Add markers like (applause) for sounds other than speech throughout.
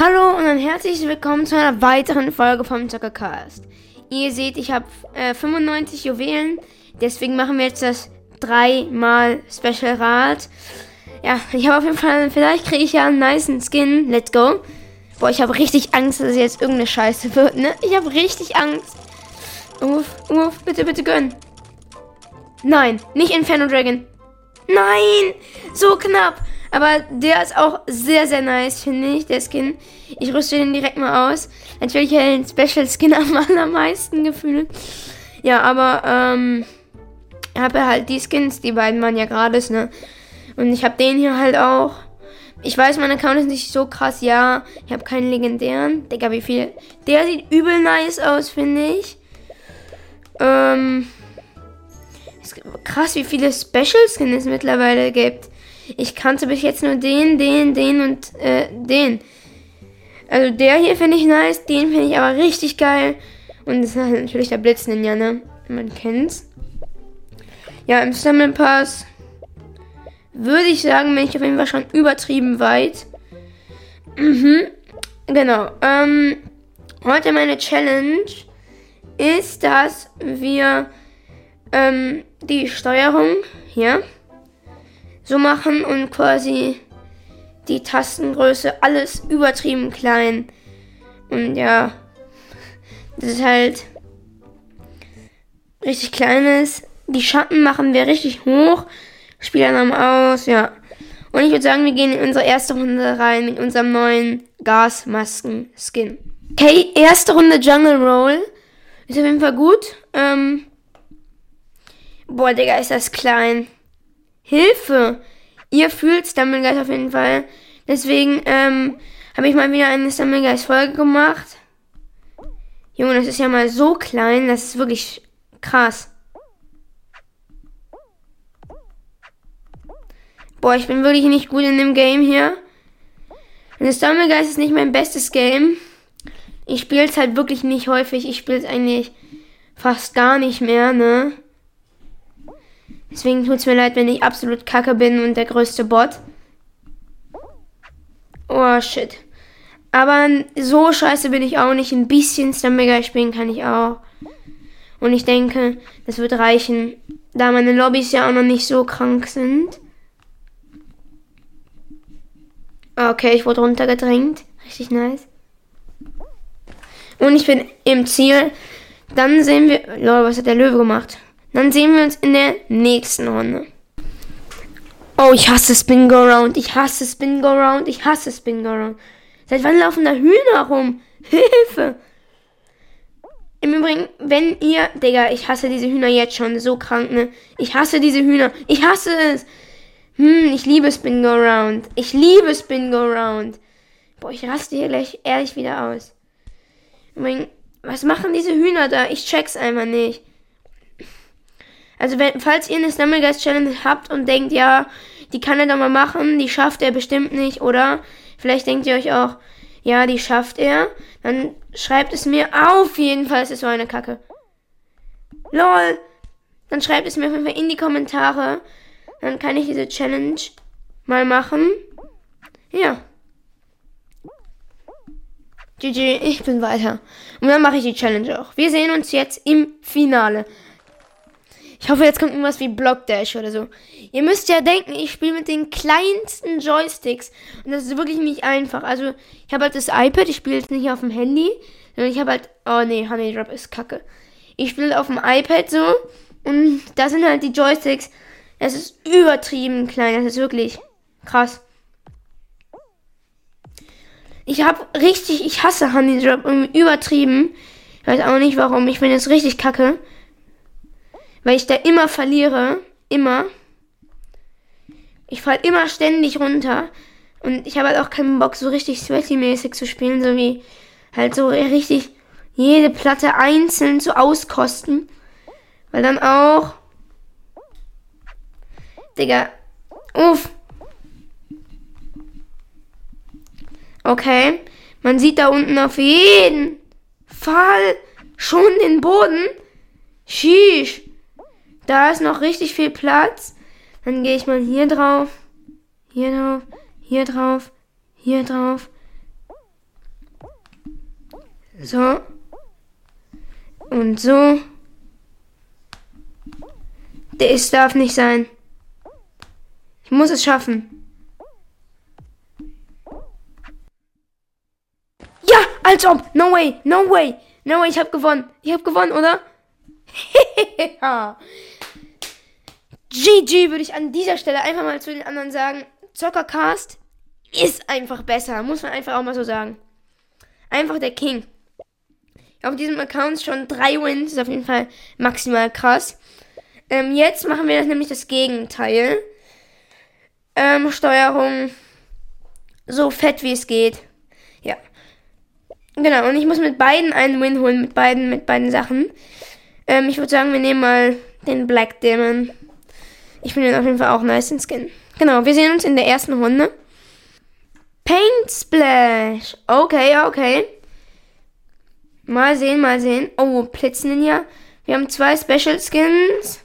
Hallo und ein herzliches Willkommen zu einer weiteren Folge vom Zockercast. Ihr seht, ich habe äh, 95 Juwelen, deswegen machen wir jetzt das dreimal Special Rad. Ja, ich habe auf jeden Fall, vielleicht kriege ich ja einen nice Skin. Let's go. Boah, ich habe richtig Angst, dass es jetzt irgendeine Scheiße wird, ne? Ich habe richtig Angst. Uff, uff, bitte, bitte gönn. Nein, nicht Inferno Dragon. Nein, so knapp. Aber der ist auch sehr, sehr nice, finde ich, der Skin. Ich rüste den direkt mal aus. Natürlich den Special Skin (laughs) am allermeisten gefühlt. Ja, aber, ähm, ich habe halt die Skins, die beiden waren ja gratis, ne? Und ich habe den hier halt auch. Ich weiß, mein Account ist nicht so krass, ja. Ich habe keinen legendären. Digga, wie viel. Der sieht übel nice aus, finde ich. Ähm. Krass, wie viele Special Skins es mittlerweile gibt. Ich kannte bis jetzt nur den, den, den und äh, den. Also der hier finde ich nice, den finde ich aber richtig geil. Und das ist halt natürlich der Blitz Ninja, ne? Man kennt's. Ja, im Stamina Pass würde ich sagen, bin ich auf jeden Fall schon übertrieben weit. Mhm. Genau. Ähm, heute meine Challenge ist, dass wir ähm, die Steuerung hier so machen und quasi die Tastengröße alles übertrieben klein. Und ja, das ist halt richtig klein ist. Die Schatten machen wir richtig hoch. Spielernamen aus, ja. Und ich würde sagen, wir gehen in unsere erste Runde rein mit unserem neuen Gasmasken-Skin. Okay, erste Runde Jungle Roll. Ist auf jeden Fall gut. Ähm Boah, Digga, ist das klein. Hilfe! Ihr fühlt Stumblegeist auf jeden Fall. Deswegen ähm, habe ich mal wieder eine Stumblegeist-Folge gemacht. Junge, das ist ja mal so klein. Das ist wirklich krass. Boah, ich bin wirklich nicht gut in dem Game hier. Und Stumblegeist ist nicht mein bestes Game. Ich spiele es halt wirklich nicht häufig. Ich spiele es eigentlich fast gar nicht mehr, ne? Deswegen tut es mir leid, wenn ich absolut kacke bin und der größte Bot. Oh, shit. Aber so scheiße bin ich auch nicht. Ein bisschen Stamina spielen kann ich auch. Und ich denke, das wird reichen, da meine Lobbys ja auch noch nicht so krank sind. Okay, ich wurde runtergedrängt. Richtig nice. Und ich bin im Ziel. Dann sehen wir. Lol, was hat der Löwe gemacht? Dann sehen wir uns in der nächsten Runde. Oh, ich hasse Spin Go Round. Ich hasse Spin Go Round. Ich hasse Spin Go Round. Seit wann laufen da Hühner rum? (laughs) Hilfe! Im Übrigen, wenn ihr, Digga, ich hasse diese Hühner jetzt schon, so krank, ne? Ich hasse diese Hühner. Ich hasse es. Hm, ich liebe Spin Go Round. Ich liebe Spin Go Round. Boah, ich raste hier gleich ehrlich wieder aus. Im Übrigen, was machen diese Hühner da? Ich check's einfach nicht. Also wenn, falls ihr eine Stumblegeist Challenge habt und denkt, ja, die kann er doch mal machen, die schafft er bestimmt nicht, oder vielleicht denkt ihr euch auch, ja, die schafft er, dann schreibt es mir auf jeden Fall, es ist so eine Kacke. LOL! Dann schreibt es mir auf jeden Fall in die Kommentare. Dann kann ich diese Challenge mal machen. Ja. GG, ich bin weiter. Und dann mache ich die Challenge auch. Wir sehen uns jetzt im Finale. Ich hoffe, jetzt kommt irgendwas wie Block Dash oder so. Ihr müsst ja denken, ich spiele mit den kleinsten Joysticks. Und das ist wirklich nicht einfach. Also, ich habe halt das iPad, ich spiele jetzt nicht auf dem Handy. Sondern ich habe halt. Oh nee, Honey Drop ist kacke. Ich spiele auf dem iPad so. Und da sind halt die Joysticks. Es ist übertrieben klein. Das ist wirklich krass. Ich habe richtig. Ich hasse Honey Drop. Übertrieben. Ich weiß auch nicht warum. Ich finde es richtig kacke. Weil ich da immer verliere. Immer. Ich fall immer ständig runter. Und ich habe halt auch keinen Bock, so richtig sweaty-mäßig zu spielen, so wie halt so richtig jede Platte einzeln zu auskosten. Weil dann auch. Digga. Uff. Okay. Man sieht da unten auf jeden Fall schon den Boden. Sheesh. Da ist noch richtig viel Platz. Dann gehe ich mal hier drauf. Hier drauf. Hier drauf. Hier drauf. So. Und so. Das darf nicht sein. Ich muss es schaffen. Ja, als ob. No way, no way. No way, ich hab gewonnen. Ich hab gewonnen, oder? (laughs) GG würde ich an dieser Stelle einfach mal zu den anderen sagen. Zockercast ist einfach besser. Muss man einfach auch mal so sagen. Einfach der King. Auf diesem Account schon drei Wins. Ist auf jeden Fall maximal krass. Ähm, jetzt machen wir nämlich das Gegenteil. Ähm, Steuerung so fett wie es geht. Ja. Genau, und ich muss mit beiden einen Win holen, mit beiden, mit beiden Sachen. Ähm, ich würde sagen, wir nehmen mal den Black Demon. Ich finde den auf jeden Fall auch nice, den Skin. Genau, wir sehen uns in der ersten Runde. Paint Splash. Okay, okay. Mal sehen, mal sehen. Oh, Blitz Ninja. Wir haben zwei Special Skins.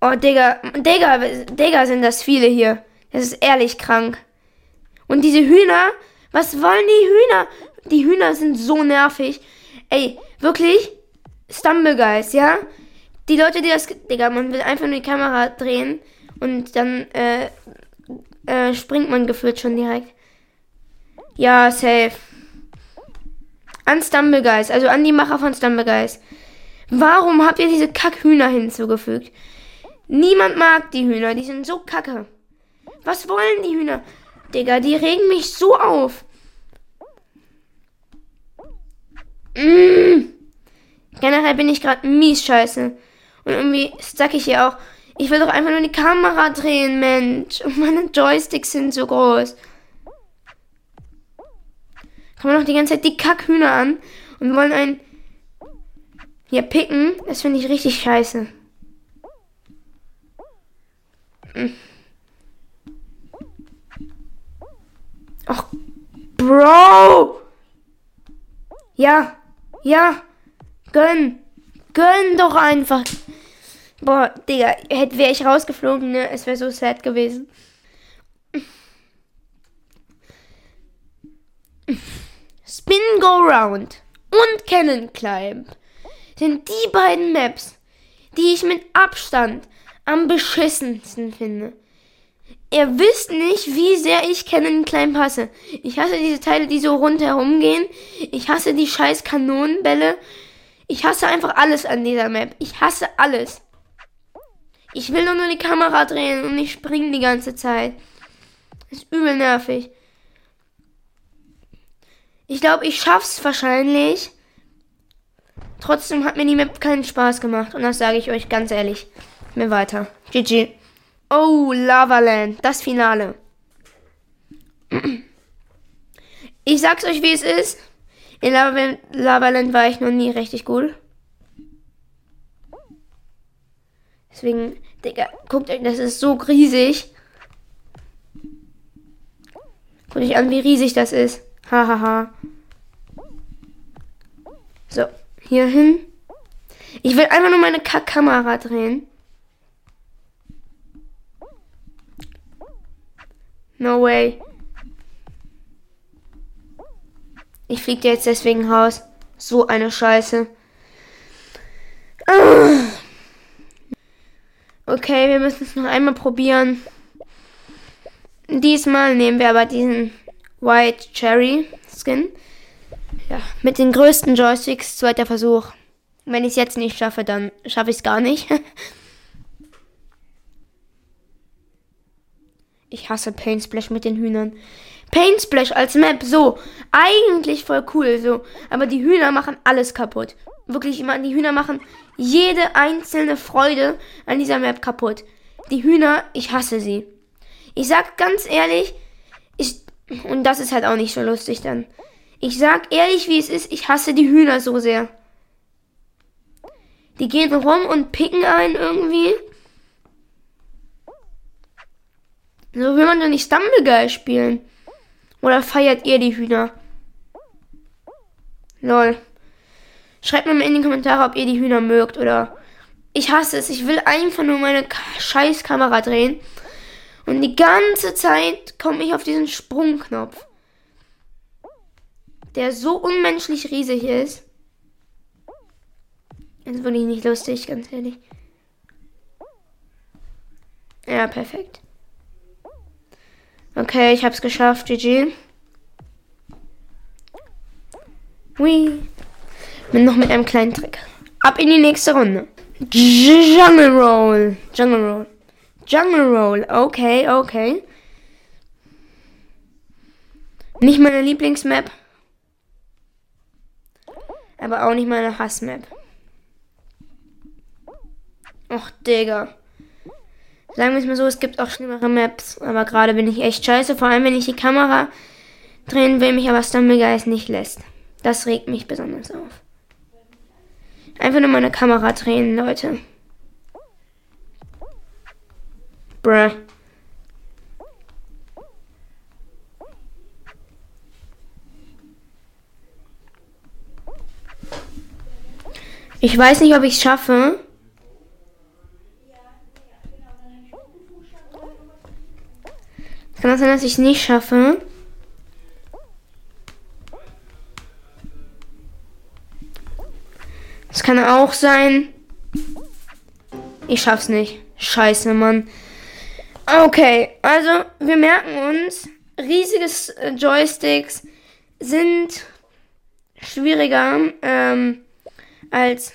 Oh, Digga, Digga, Digga, sind das viele hier. Das ist ehrlich krank. Und diese Hühner, was wollen die Hühner? Die Hühner sind so nervig. Ey, wirklich? Stumbleguys, ja? Die Leute, die das. Digga, man will einfach nur die Kamera drehen und dann äh, äh, springt man gefühlt schon direkt. Ja, safe. An Stumbleguys, also an die Macher von Stumbleguys. Warum habt ihr diese Kackhühner hinzugefügt? Niemand mag die Hühner, die sind so kacke. Was wollen die Hühner? Digga, die regen mich so auf. Mmh. Generell bin ich gerade mies scheiße. Und irgendwie stuck ich hier auch. Ich will doch einfach nur die Kamera drehen, Mensch. Und meine Joysticks sind so groß. Kann man noch die ganze Zeit die Kackhühner an und wollen einen hier picken. Das finde ich richtig scheiße. Ach, Bro! Ja, ja, gönn, gönn doch einfach. Boah, Digga, wäre ich rausgeflogen, ne? Es wäre so sad gewesen. Spin Go Round und Cannon Climb sind die beiden Maps, die ich mit Abstand am beschissensten finde. Ihr wisst nicht, wie sehr ich Cannon Climb hasse. Ich hasse diese Teile, die so rundherum gehen. Ich hasse die scheiß Kanonenbälle. Ich hasse einfach alles an dieser Map. Ich hasse alles. Ich will nur, die Kamera drehen und nicht springen die ganze Zeit. ist übel nervig. Ich glaube, ich schaff's wahrscheinlich. Trotzdem hat mir die Map keinen Spaß gemacht. Und das sage ich euch ganz ehrlich. Mir weiter. GG. Oh, Lavaland. Das Finale. Ich sag's euch, wie es ist. In Lavaland war ich noch nie richtig gut. Deswegen, Digga, guckt euch, das ist so riesig. Guckt euch an, wie riesig das ist. Hahaha. Ha, ha. So, hier hin. Ich will einfach nur meine Kackkamera drehen. No way. Ich fliege jetzt deswegen raus. So eine Scheiße. Okay, wir müssen es noch einmal probieren. Diesmal nehmen wir aber diesen White Cherry Skin. Ja, mit den größten Joysticks, zweiter Versuch. Wenn ich es jetzt nicht schaffe, dann schaffe ich es gar nicht. (laughs) Ich hasse Paint Splash mit den Hühnern. Paint Splash als Map, so. Eigentlich voll cool, so. Aber die Hühner machen alles kaputt. Wirklich, die Hühner machen jede einzelne Freude an dieser Map kaputt. Die Hühner, ich hasse sie. Ich sag ganz ehrlich, ich, Und das ist halt auch nicht so lustig dann. Ich sag ehrlich, wie es ist, ich hasse die Hühner so sehr. Die gehen rum und picken einen irgendwie. So will man doch nicht Stumbleguy spielen. Oder feiert ihr die Hühner? Lol. Schreibt mir mal in die Kommentare, ob ihr die Hühner mögt oder. Ich hasse es. Ich will einfach nur meine scheiß Kamera drehen. Und die ganze Zeit komme ich auf diesen Sprungknopf. Der so unmenschlich riesig ist. Das ist wirklich nicht lustig, ganz ehrlich. Ja, perfekt. Okay, ich hab's geschafft, GG. Hui. Noch mit einem kleinen Trick. Ab in die nächste Runde. Jungle Roll. Jungle Roll. Jungle Roll. Okay, okay. Nicht meine Lieblingsmap. Aber auch nicht meine Hassmap. Och, Digga. Sagen wir es mal so, es gibt auch schlimmere Maps. Aber gerade bin ich echt scheiße. Vor allem, wenn ich die Kamera drehen will, mich aber Stumblegeist nicht lässt. Das regt mich besonders auf. Einfach nur meine Kamera drehen, Leute. Bruh. Ich weiß nicht, ob ich es schaffe. Kann auch sein, dass ich es nicht schaffe. Es kann auch sein. Ich schaff's nicht. Scheiße, Mann. Okay, also wir merken uns, riesige äh, Joysticks sind schwieriger ähm, als,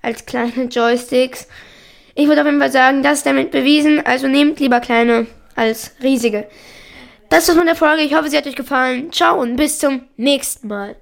als kleine Joysticks. Ich würde auf jeden Fall sagen, das ist damit bewiesen. Also nehmt lieber kleine als riesige. Das von der Folge. Ich hoffe, sie hat euch gefallen. Ciao und bis zum nächsten Mal.